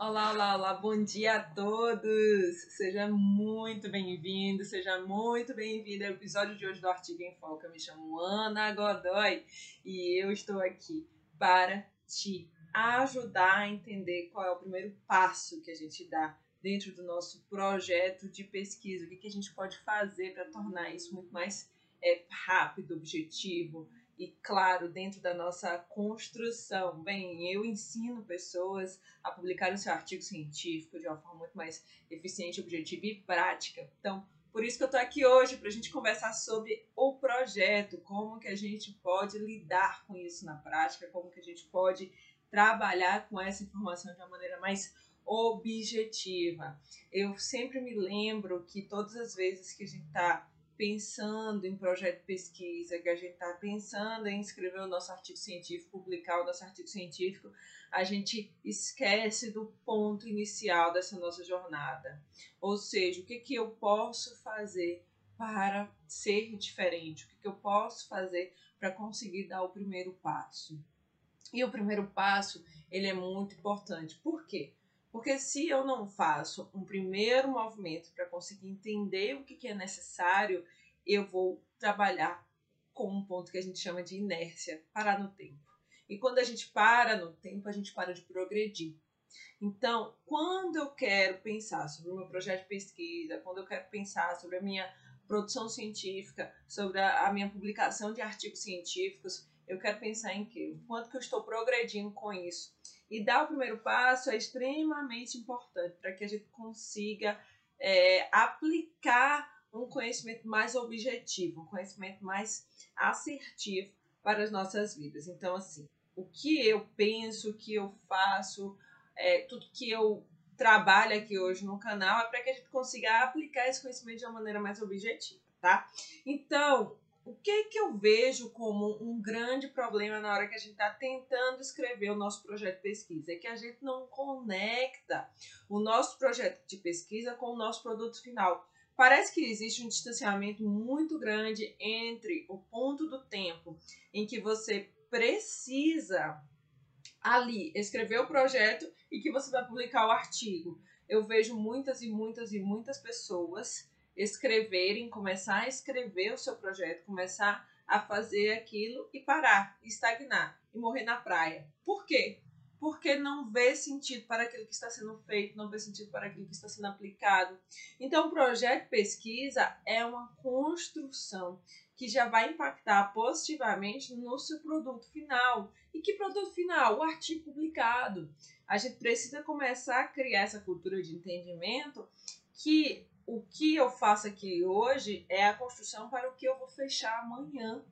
Olá, olá, olá, bom dia a todos! Seja muito bem-vindo, seja muito bem-vindo ao episódio de hoje do Artigo em Foco. Eu me chamo Ana Godoy e eu estou aqui para te ajudar a entender qual é o primeiro passo que a gente dá dentro do nosso projeto de pesquisa, o que, que a gente pode fazer para tornar isso muito mais é, rápido, objetivo, e, claro, dentro da nossa construção. Bem, eu ensino pessoas a publicar o seu artigo científico de uma forma muito mais eficiente, objetiva e prática. Então, por isso que eu estou aqui hoje, para a gente conversar sobre o projeto, como que a gente pode lidar com isso na prática, como que a gente pode trabalhar com essa informação de uma maneira mais objetiva. Eu sempre me lembro que todas as vezes que a gente está pensando em projeto de pesquisa, que a gente está pensando em escrever o nosso artigo científico, publicar o nosso artigo científico, a gente esquece do ponto inicial dessa nossa jornada. Ou seja, o que, que eu posso fazer para ser diferente? O que, que eu posso fazer para conseguir dar o primeiro passo? E o primeiro passo, ele é muito importante. Por quê? Porque se eu não faço um primeiro movimento para conseguir entender o que, que é necessário, eu vou trabalhar com um ponto que a gente chama de inércia, parar no tempo. E quando a gente para no tempo, a gente para de progredir. Então, quando eu quero pensar sobre o meu projeto de pesquisa, quando eu quero pensar sobre a minha produção científica, sobre a, minha publicação de artigos científicos, eu quero pensar em quê? O quanto que eu estou progredindo com isso. E dar o primeiro passo é extremamente importante para que a gente consiga é, aplicar um conhecimento mais objetivo, um conhecimento mais assertivo para as nossas vidas. Então, assim, o que eu penso, o que eu faço, é, tudo que eu trabalho aqui hoje no canal é para que a gente consiga aplicar esse conhecimento de uma maneira mais objetiva, tá? Então, o que que eu vejo como um grande problema na hora que a gente está tentando escrever o nosso projeto de pesquisa? É que a gente não conecta o nosso projeto de pesquisa com o nosso produto final. Parece que existe um distanciamento muito grande entre o ponto do tempo em que você precisa ali escrever o projeto e que você vai publicar o artigo. Eu vejo muitas e muitas e muitas pessoas escreverem, começar a escrever o seu projeto, começar a fazer aquilo e parar, estagnar e morrer na praia. Por quê? Porque não vê sentido para aquilo que está sendo feito, não vê sentido para aquilo que está sendo aplicado. Então, o projeto pesquisa é uma construção que já vai impactar positivamente no seu produto final. E que produto final? O artigo publicado. A gente precisa começar a criar essa cultura de entendimento que o que eu faço aqui hoje é a construção para o que eu vou fechar amanhã.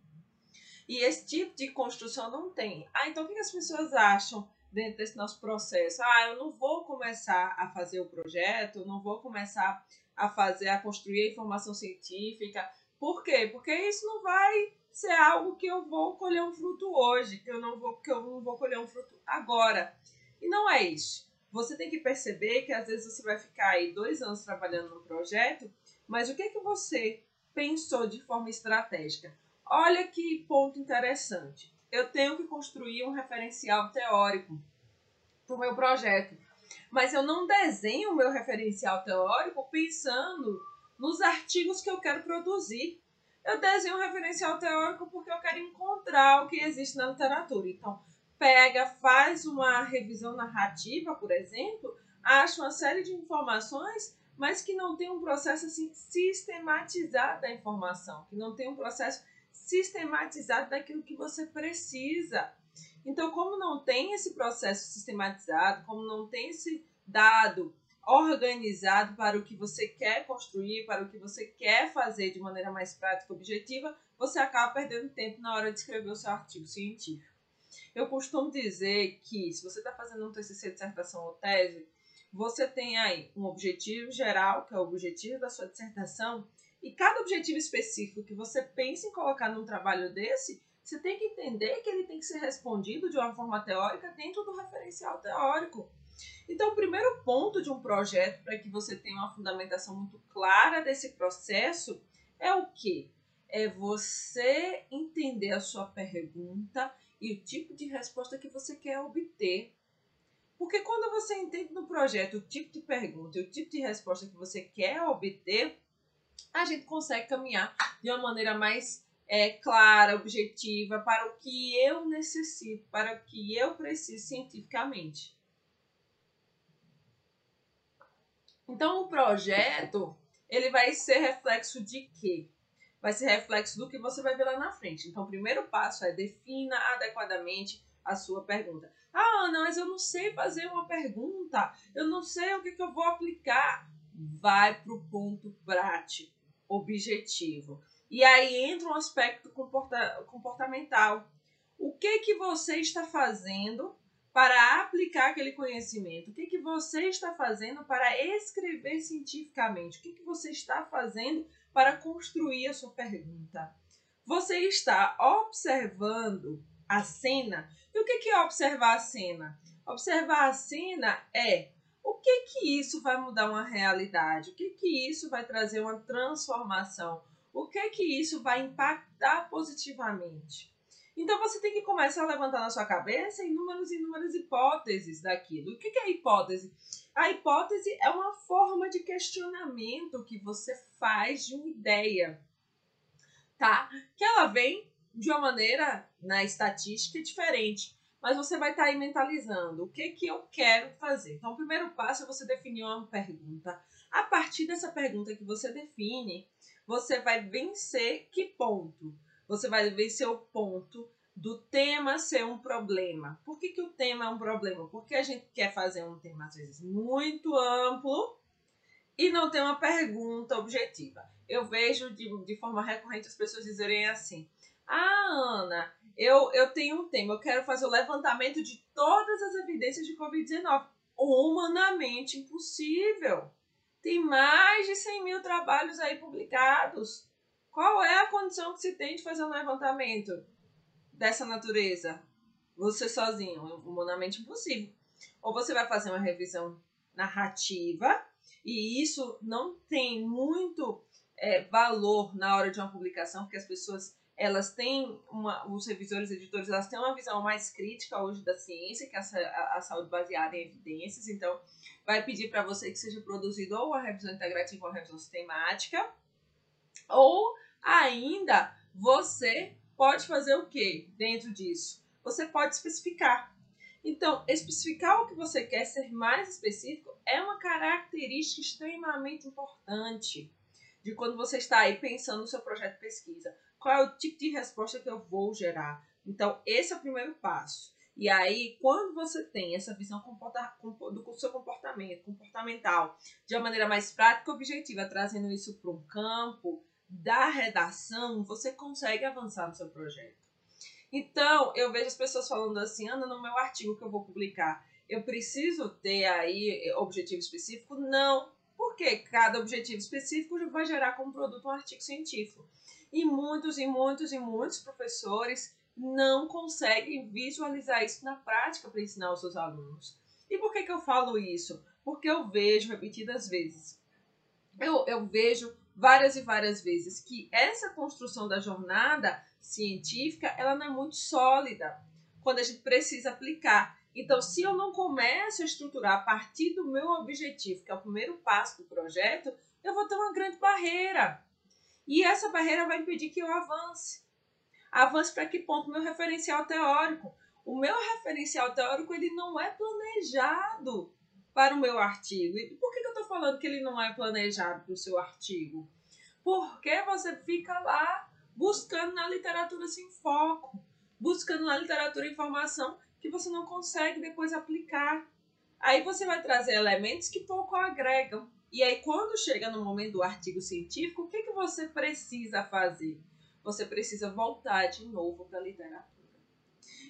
E esse tipo de construção não tem. Ah, então o que as pessoas acham dentro desse nosso processo? Ah, eu não vou começar a fazer o projeto, não vou começar a fazer, a construir a informação científica. Por quê? Porque isso não vai ser algo que eu vou colher um fruto hoje, que eu não vou, que eu não vou colher um fruto agora. E não é isso você tem que perceber que às vezes você vai ficar aí dois anos trabalhando no projeto, mas o que, é que você pensou de forma estratégica? Olha que ponto interessante. Eu tenho que construir um referencial teórico para o meu projeto, mas eu não desenho o meu referencial teórico pensando nos artigos que eu quero produzir. Eu desenho um referencial teórico porque eu quero encontrar o que existe na literatura. Então, pega, faz uma revisão narrativa, por exemplo, acha uma série de informações, mas que não tem um processo assim sistematizado da informação, que não tem um processo sistematizado daquilo que você precisa. Então, como não tem esse processo sistematizado, como não tem esse dado organizado para o que você quer construir, para o que você quer fazer de maneira mais prática e objetiva, você acaba perdendo tempo na hora de escrever o seu artigo científico. Eu costumo dizer que se você está fazendo um TCC, dissertação ou tese, você tem aí um objetivo geral, que é o objetivo da sua dissertação, e cada objetivo específico que você pensa em colocar num trabalho desse, você tem que entender que ele tem que ser respondido de uma forma teórica dentro do referencial teórico. Então, o primeiro ponto de um projeto para que você tenha uma fundamentação muito clara desse processo é o que? É você entender a sua pergunta e o tipo de resposta que você quer obter. Porque quando você entende no projeto o tipo de pergunta e o tipo de resposta que você quer obter, a gente consegue caminhar de uma maneira mais é, clara, objetiva, para o que eu necessito, para o que eu preciso cientificamente. Então, o projeto, ele vai ser reflexo de quê? Vai ser reflexo do que você vai ver lá na frente. Então, o primeiro passo é defina adequadamente a sua pergunta. Ah, Ana, mas eu não sei fazer uma pergunta. Eu não sei o que, que eu vou aplicar. Vai para o ponto prático, objetivo. E aí entra um aspecto comporta comportamental. O que que você está fazendo para aplicar aquele conhecimento? O que que você está fazendo para escrever cientificamente? O que que você está fazendo para construir a sua pergunta? Você está observando a cena. E o que que é observar a cena? Observar a cena é o que que isso vai mudar uma realidade? O que que isso vai trazer uma transformação? o que que isso vai impactar positivamente? Então você tem que começar a levantar na sua cabeça inúmeras e inúmeras hipóteses daquilo. O que é hipótese? A hipótese é uma forma de questionamento que você faz de uma ideia, tá? Que ela vem de uma maneira na estatística diferente, mas você vai estar tá aí mentalizando o que que eu quero fazer. Então, o primeiro passo é você definir uma pergunta. A partir dessa pergunta que você define, você vai vencer que ponto? Você vai vencer o ponto do tema ser um problema. Por que, que o tema é um problema? Porque a gente quer fazer um tema, às vezes, muito amplo e não tem uma pergunta objetiva. Eu vejo de, de forma recorrente as pessoas dizerem assim: Ah, Ana, eu, eu tenho um tema, eu quero fazer o levantamento de todas as evidências de Covid-19. Humanamente impossível. Tem mais de 100 mil trabalhos aí publicados. Qual é a condição que se tem de fazer um levantamento dessa natureza? Você sozinho, humanamente impossível. Ou você vai fazer uma revisão narrativa, e isso não tem muito é, valor na hora de uma publicação, porque as pessoas elas têm uma, os revisores editores elas têm uma visão mais crítica hoje da ciência, que é a, a, saúde baseada em evidências, então vai pedir para você que seja produzido ou uma revisão integrativa ou uma revisão sistemática, ou ainda você pode fazer o que dentro disso? Você pode especificar. Então, especificar o que você quer ser mais específico é uma característica extremamente importante de quando você está aí pensando no seu projeto de pesquisa qual é o tipo de resposta que eu vou gerar. Então, esse é o primeiro passo. E aí, quando você tem essa visão do seu comportamento, comportamental, de uma maneira mais prática e objetiva, trazendo isso para um campo da redação, você consegue avançar no seu projeto. Então, eu vejo as pessoas falando assim, Ana, no meu artigo que eu vou publicar, eu preciso ter aí objetivo específico? Não, porque cada objetivo específico vai gerar como produto um artigo científico. E muitos e muitos e muitos professores não conseguem visualizar isso na prática para ensinar os seus alunos. E por que, que eu falo isso? Porque eu vejo repetidas vezes. Eu, eu vejo várias e várias vezes que essa construção da jornada científica ela não é muito sólida quando a gente precisa aplicar. Então, se eu não começo a estruturar a partir do meu objetivo, que é o primeiro passo do projeto, eu vou ter uma grande barreira. E essa barreira vai impedir que eu avance. Avance para que ponto? Meu referencial teórico. O meu referencial teórico ele não é planejado para o meu artigo. E por que, que eu estou falando que ele não é planejado para o seu artigo? Porque você fica lá buscando na literatura sem foco, buscando na literatura informação que você não consegue depois aplicar. Aí você vai trazer elementos que pouco agregam. E aí, quando chega no momento do artigo científico, o que, que você precisa fazer? Você precisa voltar de novo para a literatura.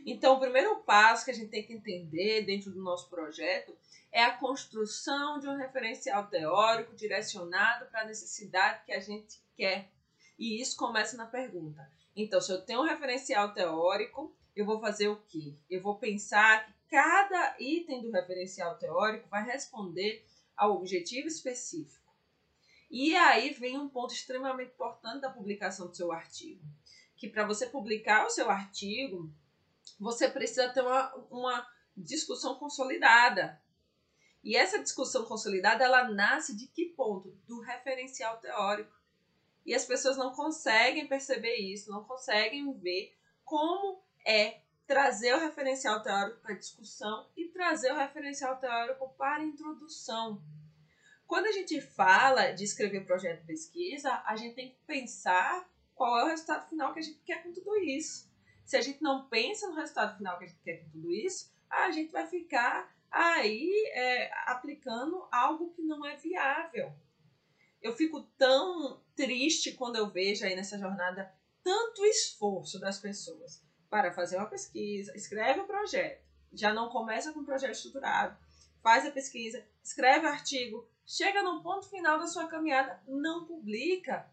Então, o primeiro passo que a gente tem que entender dentro do nosso projeto é a construção de um referencial teórico direcionado para a necessidade que a gente quer. E isso começa na pergunta. Então, se eu tenho um referencial teórico, eu vou fazer o quê? Eu vou pensar que cada item do referencial teórico vai responder ao objetivo específico. E aí vem um ponto extremamente importante da publicação do seu artigo, que para você publicar o seu artigo, você precisa ter uma, uma discussão consolidada. E essa discussão consolidada, ela nasce de que ponto? Do referencial teórico. E as pessoas não conseguem perceber isso, não conseguem ver como é trazer o referencial teórico para discussão e trazer o referencial teórico para introdução. Quando a gente fala de escrever projeto de pesquisa, a gente tem que pensar qual é o resultado final que a gente quer com tudo isso. Se a gente não pensa no resultado final que a gente quer com tudo isso, a gente vai ficar aí é, aplicando algo que não é viável. Eu fico tão triste quando eu vejo aí nessa jornada tanto esforço das pessoas para fazer uma pesquisa, escreve o um projeto, já não começa com um projeto estruturado, faz a pesquisa, escreve o artigo, chega no ponto final da sua caminhada, não publica.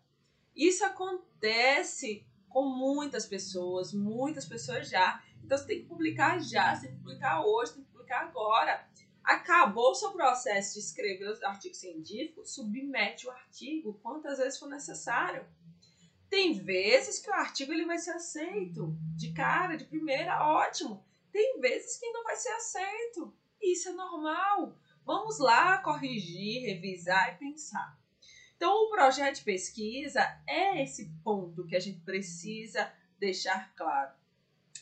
Isso acontece com muitas pessoas, muitas pessoas já. Então você tem que publicar já, você tem que publicar hoje, tem que publicar agora. Acabou o seu processo de escrever o artigo científico, submete o artigo quantas vezes for necessário. Tem vezes que o artigo ele vai ser aceito de cara, de primeira, ótimo. Tem vezes que não vai ser aceito. Isso é normal. Vamos lá corrigir, revisar e pensar. Então, o projeto de pesquisa é esse ponto que a gente precisa deixar claro.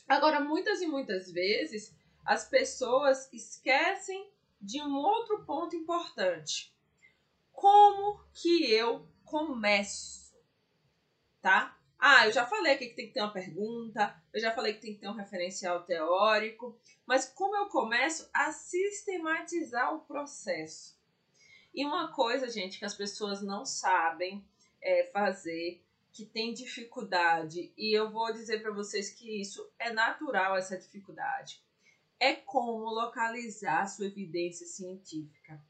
Agora, muitas e muitas vezes, as pessoas esquecem de um outro ponto importante. Como que eu começo? Tá? Ah, eu já falei aqui que tem que ter uma pergunta, eu já falei que tem que ter um referencial teórico, mas como eu começo a sistematizar o processo? E uma coisa, gente, que as pessoas não sabem é, fazer, que tem dificuldade, e eu vou dizer para vocês que isso é natural, essa dificuldade, é como localizar a sua evidência científica.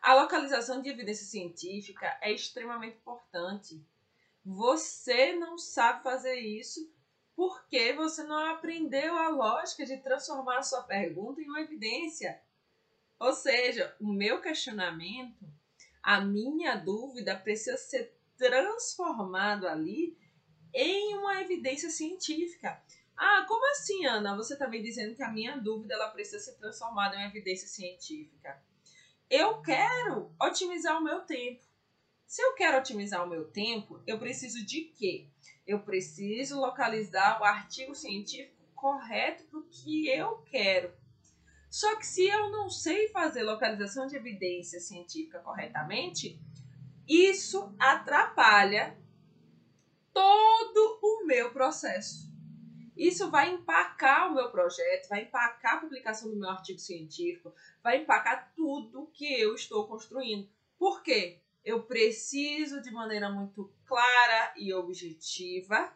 A localização de evidência científica é extremamente importante você não sabe fazer isso porque você não aprendeu a lógica de transformar a sua pergunta em uma evidência. Ou seja, o meu questionamento, a minha dúvida precisa ser transformado ali em uma evidência científica. Ah, como assim, Ana? Você está me dizendo que a minha dúvida ela precisa ser transformada em uma evidência científica. Eu quero otimizar o meu tempo. Se eu quero otimizar o meu tempo, eu preciso de quê? Eu preciso localizar o artigo científico correto para o que eu quero. Só que se eu não sei fazer localização de evidência científica corretamente, isso atrapalha todo o meu processo. Isso vai empacar o meu projeto, vai empacar a publicação do meu artigo científico, vai empacar tudo que eu estou construindo. Por quê? eu preciso, de maneira muito clara e objetiva,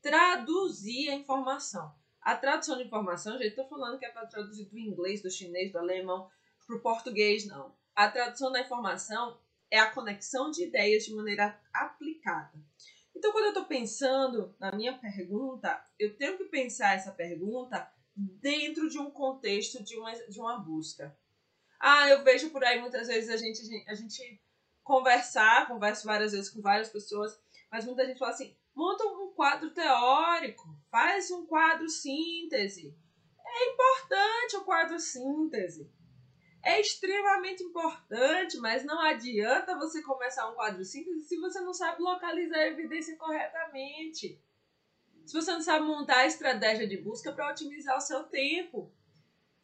traduzir a informação. A tradução de informação, gente, estou falando que é para traduzir do inglês, do chinês, do alemão para o português, não. A tradução da informação é a conexão de ideias de maneira aplicada. Então, quando eu estou pensando na minha pergunta, eu tenho que pensar essa pergunta dentro de um contexto de uma, de uma busca. Ah, eu vejo por aí muitas vezes a gente, a gente conversar, converso várias vezes com várias pessoas, mas muita gente fala assim: monta um quadro teórico, faz um quadro síntese. É importante o quadro síntese. É extremamente importante, mas não adianta você começar um quadro síntese se você não sabe localizar a evidência corretamente. Se você não sabe montar a estratégia de busca para otimizar o seu tempo.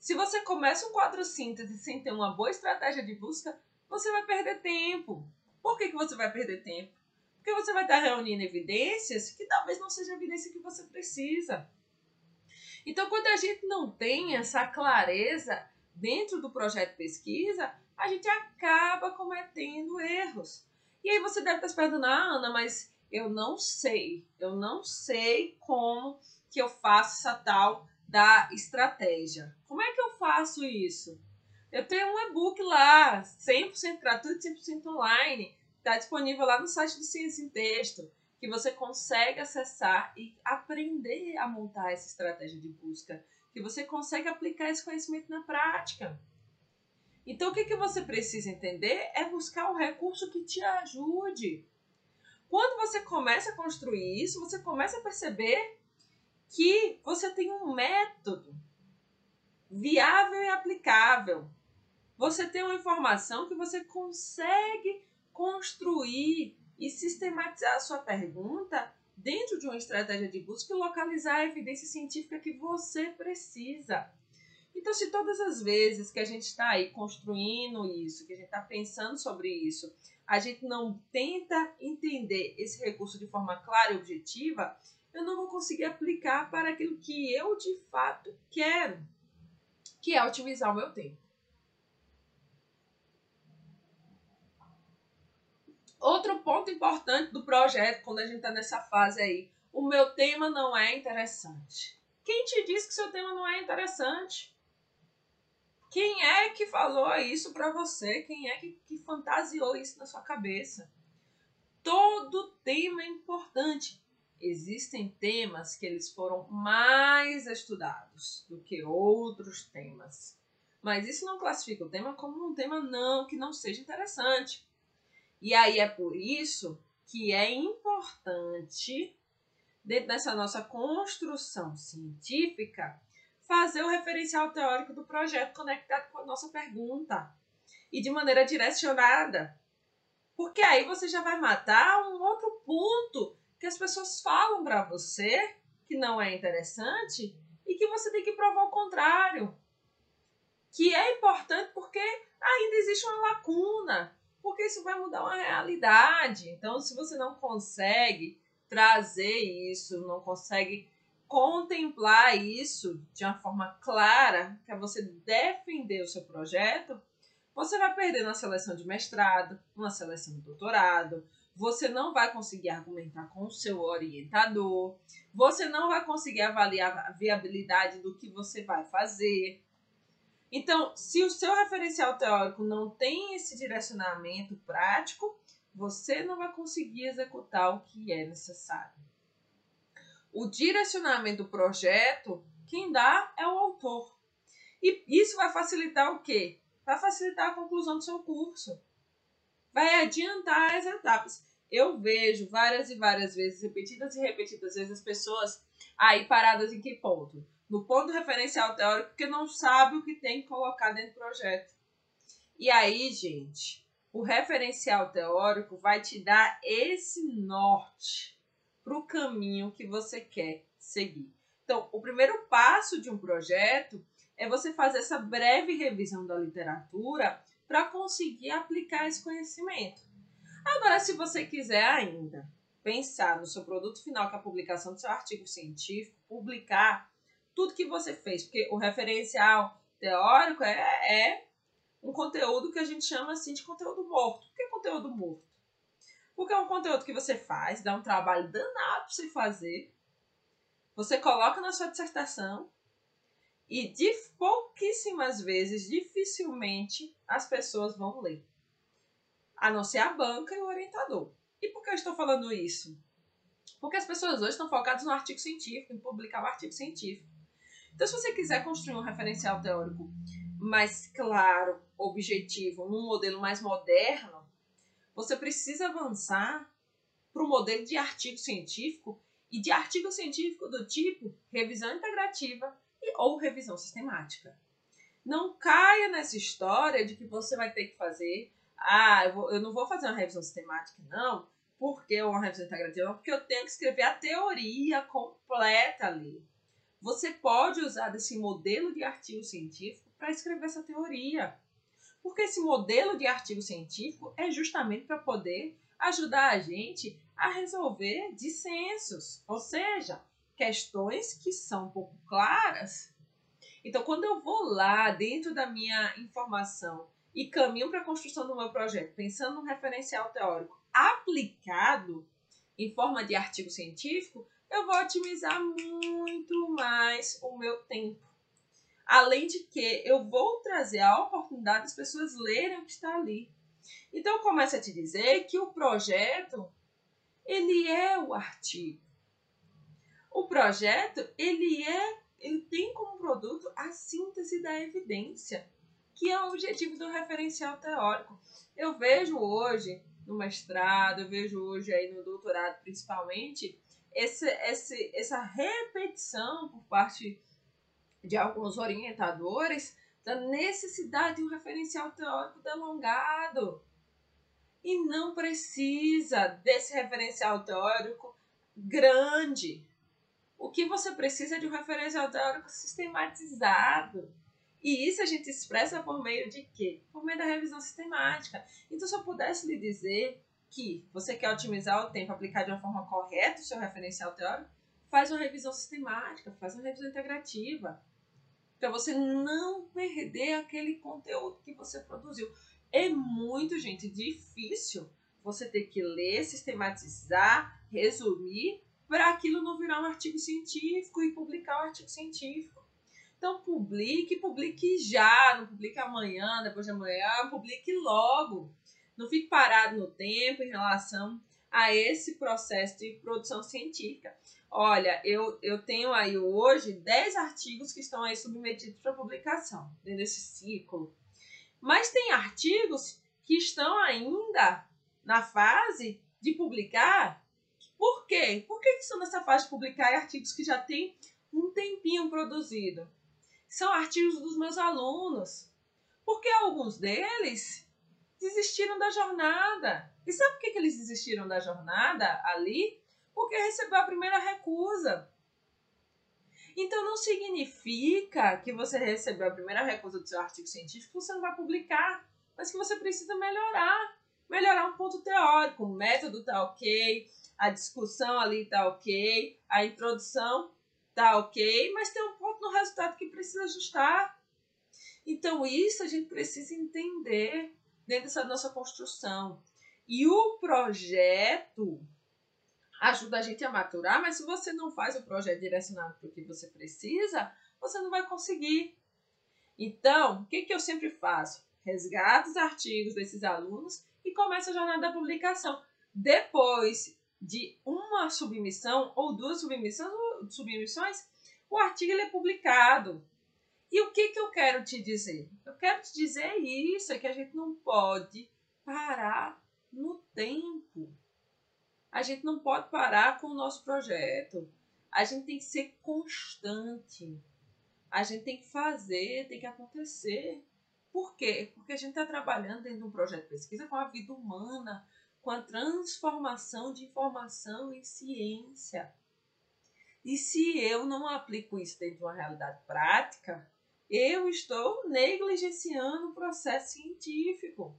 Se você começa um quadro síntese sem ter uma boa estratégia de busca, você vai perder tempo. Por que, que você vai perder tempo? Porque você vai estar reunindo evidências que talvez não seja a evidência que você precisa. Então, quando a gente não tem essa clareza dentro do projeto de pesquisa, a gente acaba cometendo erros. E aí você deve estar se perguntando, ah, Ana, mas eu não sei, eu não sei como que eu faço essa tal da estratégia. Como é que eu faço isso? Eu tenho um e-book lá, 100% gratuito, 100% online. Está disponível lá no site do Ciência em Texto, que você consegue acessar e aprender a montar essa estratégia de busca, que você consegue aplicar esse conhecimento na prática. Então, o que, que você precisa entender é buscar um recurso que te ajude. Quando você começa a construir isso, você começa a perceber que você tem um método viável e aplicável. Você tem uma informação que você consegue construir e sistematizar a sua pergunta dentro de uma estratégia de busca e localizar a evidência científica que você precisa. Então, se todas as vezes que a gente está aí construindo isso, que a gente está pensando sobre isso, a gente não tenta entender esse recurso de forma clara e objetiva, eu não vou conseguir aplicar para aquilo que eu de fato quero, que é otimizar o meu tempo. Outro ponto importante do projeto, quando a gente está nessa fase aí, o meu tema não é interessante. Quem te disse que seu tema não é interessante? Quem é que falou isso para você? Quem é que, que fantasiou isso na sua cabeça? Todo tema é importante. Existem temas que eles foram mais estudados do que outros temas. Mas isso não classifica o tema como um tema não que não seja interessante. E aí é por isso que é importante, dentro dessa nossa construção científica, fazer o referencial teórico do projeto conectado com a nossa pergunta e de maneira direcionada. Porque aí você já vai matar um outro ponto que as pessoas falam para você que não é interessante e que você tem que provar o contrário. Que é importante porque ainda existe uma lacuna porque isso vai mudar uma realidade. Então, se você não consegue trazer isso, não consegue contemplar isso de uma forma clara, que é você defender o seu projeto, você vai perder na seleção de mestrado, na seleção de doutorado, você não vai conseguir argumentar com o seu orientador, você não vai conseguir avaliar a viabilidade do que você vai fazer, então, se o seu referencial teórico não tem esse direcionamento prático, você não vai conseguir executar o que é necessário. O direcionamento do projeto, quem dá é o autor. E isso vai facilitar o quê? Vai facilitar a conclusão do seu curso. Vai adiantar as etapas. Eu vejo várias e várias vezes, repetidas e repetidas vezes, as pessoas aí paradas em que ponto? No ponto referencial teórico, porque não sabe o que tem que colocar dentro do projeto. E aí, gente, o referencial teórico vai te dar esse norte para o caminho que você quer seguir. Então, o primeiro passo de um projeto é você fazer essa breve revisão da literatura para conseguir aplicar esse conhecimento. Agora, se você quiser ainda pensar no seu produto final, que é a publicação do seu artigo científico, publicar tudo que você fez, porque o referencial teórico é, é um conteúdo que a gente chama assim de conteúdo morto. Por que conteúdo morto? Porque é um conteúdo que você faz, dá um trabalho danado para você fazer, você coloca na sua dissertação e de pouquíssimas vezes, dificilmente, as pessoas vão ler. A não ser a banca e o orientador. E por que eu estou falando isso? Porque as pessoas hoje estão focadas no artigo científico, em publicar o artigo científico. Então, se você quiser construir um referencial teórico mais claro, objetivo, num modelo mais moderno, você precisa avançar para o modelo de artigo científico e de artigo científico do tipo revisão integrativa e, ou revisão sistemática. Não caia nessa história de que você vai ter que fazer, ah, eu, vou, eu não vou fazer uma revisão sistemática, não, porque uma revisão integrativa, porque eu tenho que escrever a teoria completa ali. Você pode usar desse modelo de artigo científico para escrever essa teoria. Porque esse modelo de artigo científico é justamente para poder ajudar a gente a resolver dissensos, ou seja, questões que são pouco claras. Então, quando eu vou lá dentro da minha informação e caminho para a construção do meu projeto, pensando num referencial teórico aplicado em forma de artigo científico, eu vou otimizar muito mais o meu tempo. Além de que eu vou trazer a oportunidade das pessoas lerem o que está ali. Então eu começo a te dizer que o projeto ele é o artigo. O projeto ele é, ele tem como produto a síntese da evidência, que é o objetivo do referencial teórico. Eu vejo hoje no mestrado, eu vejo hoje aí no doutorado principalmente, esse, esse, essa repetição por parte de alguns orientadores da necessidade de um referencial teórico delongado. E não precisa desse referencial teórico grande. O que você precisa é de um referencial teórico sistematizado. E isso a gente expressa por meio de quê? Por meio da revisão sistemática. Então, se eu pudesse lhe dizer que você quer otimizar o tempo, aplicar de uma forma correta o seu referencial teórico, faz uma revisão sistemática, faz uma revisão integrativa. Para você não perder aquele conteúdo que você produziu. É muito, gente, difícil você ter que ler, sistematizar, resumir, para aquilo não virar um artigo científico e publicar o um artigo científico. Então, publique, publique já, não publique amanhã, depois de amanhã, publique logo. Não fique parado no tempo em relação a esse processo de produção científica. Olha, eu, eu tenho aí hoje 10 artigos que estão aí submetidos para publicação dentro desse ciclo. Mas tem artigos que estão ainda na fase de publicar. Por quê? Por que, estão nessa fase de publicar artigos que já têm um tempinho produzido? São artigos dos meus alunos. Porque alguns deles desistiram da jornada. E sabe por que, que eles desistiram da jornada ali? Porque recebeu a primeira recusa. Então não significa que você recebeu a primeira recusa do seu artigo científico, você não vai publicar, mas que você precisa melhorar. Melhorar um ponto teórico, o método tá ok, a discussão ali tá ok, a introdução tá ok, mas tem um ponto no resultado que precisa ajustar. Então isso a gente precisa entender dentro dessa nossa construção. E o projeto ajuda a gente a maturar, mas se você não faz o projeto direcionado para o que você precisa, você não vai conseguir. Então, o que, que eu sempre faço? Resgato os artigos desses alunos e começo a jornada da publicação. Depois de uma submissão ou duas submissões, submissões o artigo é publicado. E o que, que eu quero te dizer? Eu quero te dizer isso, é que a gente não pode parar no tempo. A gente não pode parar com o nosso projeto. A gente tem que ser constante. A gente tem que fazer, tem que acontecer. Por quê? Porque a gente está trabalhando dentro de um projeto de pesquisa com a vida humana, com a transformação de informação em ciência. E se eu não aplico isso dentro de uma realidade prática, eu estou negligenciando o processo científico.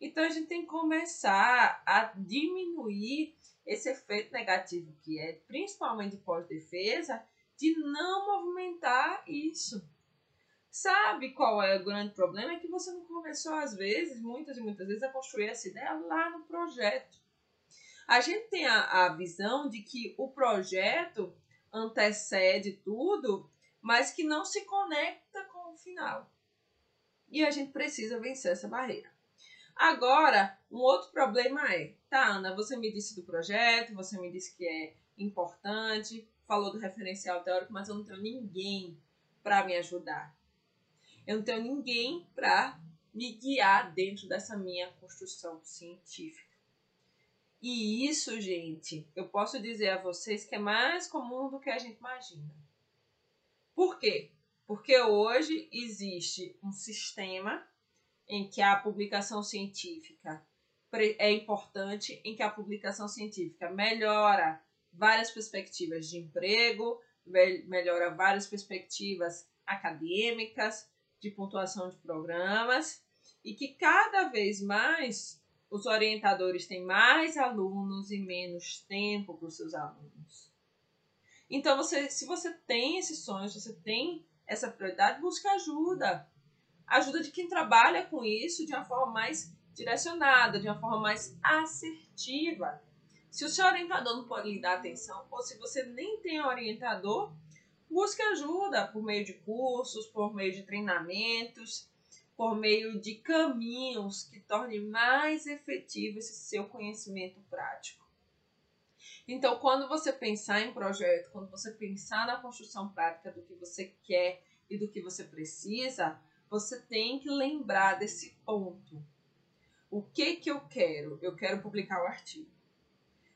Então a gente tem que começar a diminuir esse efeito negativo que é, principalmente de pós-defesa, de não movimentar isso. Sabe qual é o grande problema? É que você não começou, às vezes, muitas e muitas vezes, a construir essa ideia lá no projeto. A gente tem a, a visão de que o projeto antecede tudo, mas que não se conecta com o final. E a gente precisa vencer essa barreira. Agora, um outro problema é, tá, Ana, você me disse do projeto, você me disse que é importante, falou do referencial teórico, mas eu não tenho ninguém para me ajudar. Eu não tenho ninguém para me guiar dentro dessa minha construção científica. E isso, gente, eu posso dizer a vocês que é mais comum do que a gente imagina. Por quê? Porque hoje existe um sistema em que a publicação científica é importante, em que a publicação científica melhora várias perspectivas de emprego, melhora várias perspectivas acadêmicas, de pontuação de programas, e que cada vez mais os orientadores têm mais alunos e menos tempo para os seus alunos. Então, você, se você tem esse sonho, se você tem essa prioridade, busque ajuda ajuda de quem trabalha com isso de uma forma mais direcionada, de uma forma mais assertiva. Se o seu orientador não pode lhe dar atenção, ou se você nem tem orientador, busque ajuda por meio de cursos, por meio de treinamentos, por meio de caminhos que tornem mais efetivo esse seu conhecimento prático. Então, quando você pensar em projeto, quando você pensar na construção prática do que você quer e do que você precisa, você tem que lembrar desse ponto. O que que eu quero? Eu quero publicar o artigo.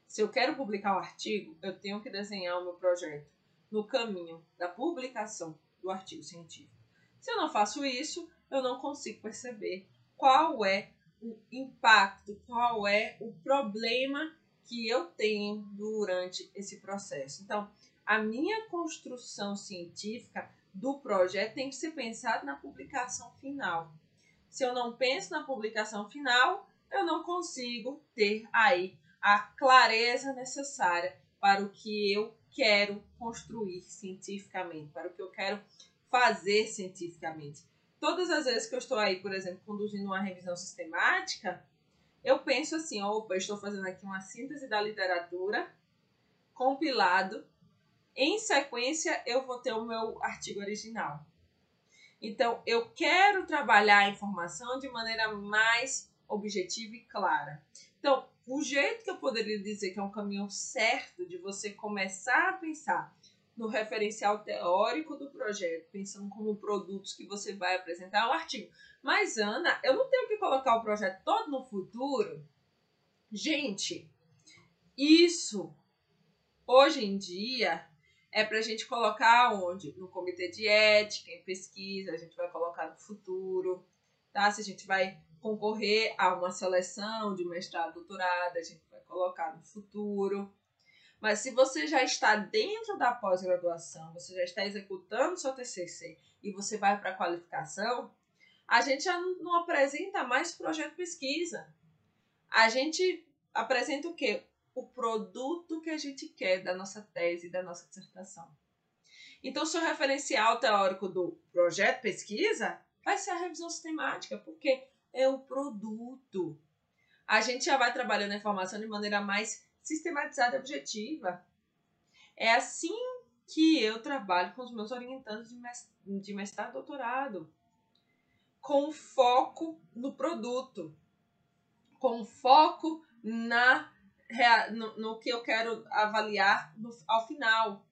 Se eu quero publicar o artigo, eu tenho que desenhar o meu projeto. no caminho da publicação do artigo científico. Se eu não faço isso, eu não consigo perceber qual é o impacto, qual é o problema que eu tenho durante esse processo. Então, a minha construção científica do projeto tem que ser pensada na publicação final. Se eu não penso na publicação final, eu não consigo ter aí a clareza necessária para o que eu quero construir cientificamente, para o que eu quero fazer cientificamente. Todas as vezes que eu estou aí, por exemplo, conduzindo uma revisão sistemática, eu penso assim, opa, estou fazendo aqui uma síntese da literatura, compilado, em sequência eu vou ter o meu artigo original. Então, eu quero trabalhar a informação de maneira mais objetiva e clara. Então, o jeito que eu poderia dizer que é um caminho certo de você começar a pensar no referencial teórico do projeto, pensando como produtos que você vai apresentar o artigo. Mas, Ana, eu não tenho que colocar o projeto todo no futuro? Gente, isso hoje em dia é para a gente colocar onde? No comitê de ética, em pesquisa, a gente vai colocar no futuro, tá? Se a gente vai concorrer a uma seleção de mestrado, doutorado, a gente vai colocar no futuro. Mas se você já está dentro da pós-graduação, você já está executando seu TCC e você vai para a qualificação, a gente já não apresenta mais projeto pesquisa. A gente apresenta o quê? o produto que a gente quer da nossa tese, da nossa dissertação. Então, seu referencial teórico do projeto pesquisa vai ser a revisão sistemática, porque é o produto. A gente já vai trabalhando a informação de maneira mais sistematizada e objetiva. É assim que eu trabalho com os meus orientandos de mestrado doutorado. Com foco no produto. Com foco na no, no que eu quero avaliar no, ao final.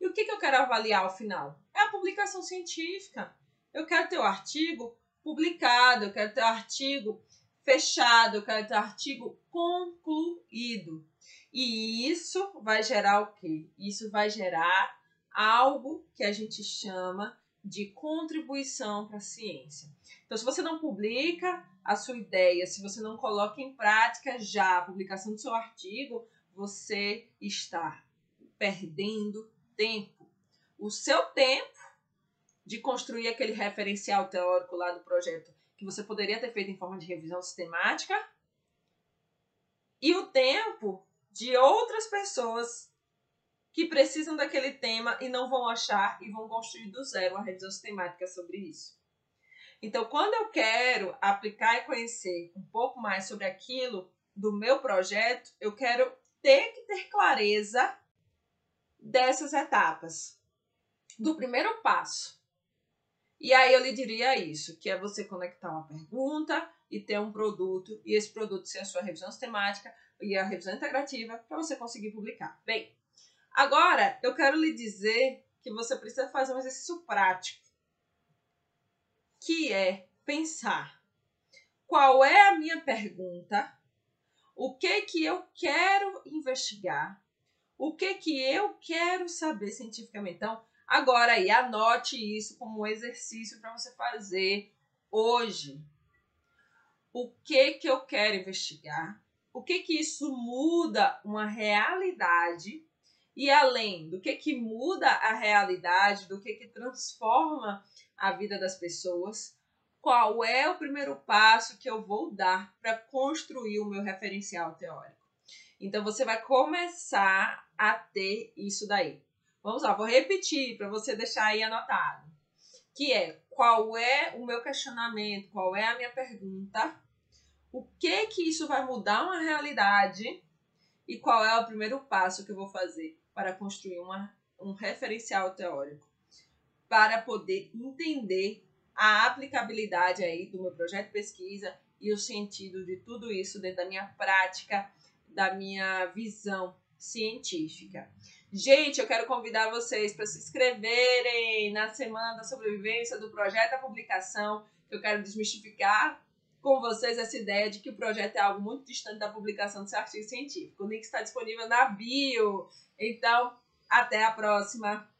E o que, que eu quero avaliar ao final? É a publicação científica. Eu quero ter o artigo publicado, eu quero ter o artigo fechado, ter o artigo concluído. E isso vai gerar o quê? Isso vai gerar algo que a gente chama de contribuição para a ciência. Então, se você não publica a sua ideia, se você não coloca em prática já a publicação do seu artigo, você está perdendo tempo. O seu tempo de construir aquele referencial teórico lá do projeto que você poderia ter feito em forma de revisão sistemática e o tempo de outras pessoas que precisam daquele tema e não vão achar e vão construir do zero uma revisão sistemática sobre isso. Então, quando eu quero aplicar e conhecer um pouco mais sobre aquilo do meu projeto, eu quero ter que ter clareza dessas etapas. Do primeiro passo. E aí eu lhe diria isso, que é você conectar uma pergunta e ter um produto, e esse produto ser a sua revisão sistemática e a revisão integrativa para você conseguir publicar. Bem, agora eu quero lhe dizer que você precisa fazer um exercício prático que é pensar qual é a minha pergunta, o que que eu quero investigar, o que que eu quero saber cientificamente. Então, agora aí, anote isso como um exercício para você fazer hoje. O que que eu quero investigar? O que que isso muda uma realidade? E além do que que muda a realidade, do que que transforma a vida das pessoas, qual é o primeiro passo que eu vou dar para construir o meu referencial teórico. Então você vai começar a ter isso daí. Vamos lá, vou repetir para você deixar aí anotado. Que é qual é o meu questionamento, qual é a minha pergunta, o que que isso vai mudar uma realidade e qual é o primeiro passo que eu vou fazer para construir uma, um referencial teórico para poder entender a aplicabilidade aí do meu projeto de pesquisa e o sentido de tudo isso dentro da minha prática, da minha visão científica. Gente, eu quero convidar vocês para se inscreverem na Semana da Sobrevivência do Projeto à Publicação, que eu quero desmistificar com vocês essa ideia de que o projeto é algo muito distante da publicação do seu artigo científico. O link está disponível na bio. Então, até a próxima!